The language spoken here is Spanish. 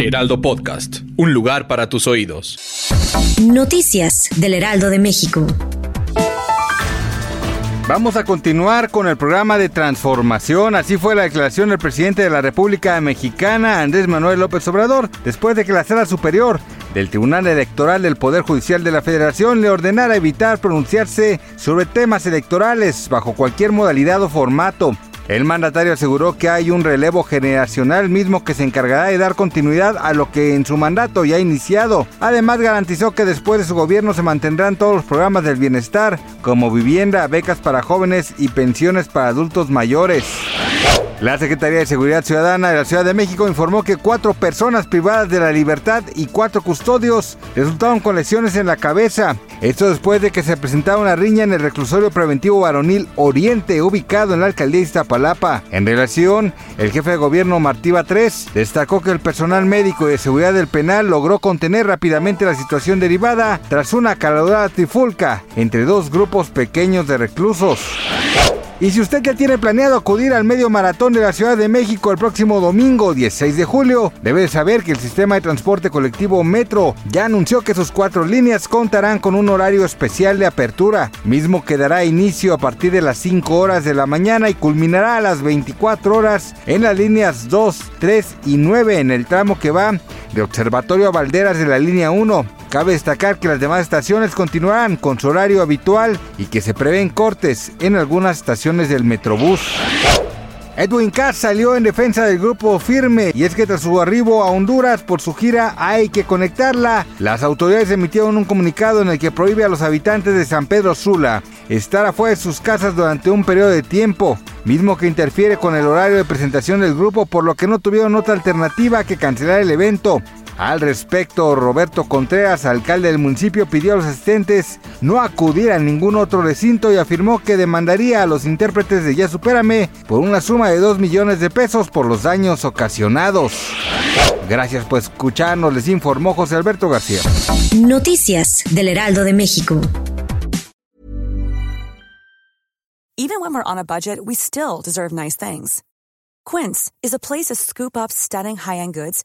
Heraldo Podcast, un lugar para tus oídos. Noticias del Heraldo de México. Vamos a continuar con el programa de transformación. Así fue la declaración del presidente de la República Mexicana, Andrés Manuel López Obrador, después de que la Sala Superior del Tribunal Electoral del Poder Judicial de la Federación le ordenara evitar pronunciarse sobre temas electorales bajo cualquier modalidad o formato. El mandatario aseguró que hay un relevo generacional mismo que se encargará de dar continuidad a lo que en su mandato ya ha iniciado. Además garantizó que después de su gobierno se mantendrán todos los programas del bienestar, como vivienda, becas para jóvenes y pensiones para adultos mayores. La Secretaría de Seguridad Ciudadana de la Ciudad de México informó que cuatro personas privadas de la libertad y cuatro custodios resultaron con lesiones en la cabeza. Esto después de que se presentara una riña en el reclusorio preventivo varonil Oriente, ubicado en la alcaldía de Iztapalapa. En relación, el jefe de gobierno Martiva III destacó que el personal médico y de seguridad del penal logró contener rápidamente la situación derivada tras una caladora trifulca entre dos grupos pequeños de reclusos. Y si usted ya tiene planeado acudir al medio maratón de la Ciudad de México el próximo domingo 16 de julio, debe saber que el sistema de transporte colectivo Metro ya anunció que sus cuatro líneas contarán con un horario especial de apertura, mismo que dará inicio a partir de las 5 horas de la mañana y culminará a las 24 horas en las líneas 2, 3 y 9 en el tramo que va de Observatorio a Valderas de la línea 1. Cabe destacar que las demás estaciones continuarán con su horario habitual y que se prevén cortes en algunas del Metrobús. Edwin Cass salió en defensa del grupo firme y es que tras su arribo a Honduras por su gira Hay que conectarla, las autoridades emitieron un comunicado en el que prohíbe a los habitantes de San Pedro Sula estar afuera de sus casas durante un periodo de tiempo, mismo que interfiere con el horario de presentación del grupo por lo que no tuvieron otra alternativa que cancelar el evento. Al respecto, Roberto Contreras, alcalde del municipio, pidió a los asistentes no acudir a ningún otro recinto y afirmó que demandaría a los intérpretes de Ya Supérame por una suma de 2 millones de pesos por los daños ocasionados. Gracias por escucharnos, les informó José Alberto García. Noticias del Heraldo de México. Even when we're on a budget, we still deserve nice things. Quince is a place to scoop up stunning high-end goods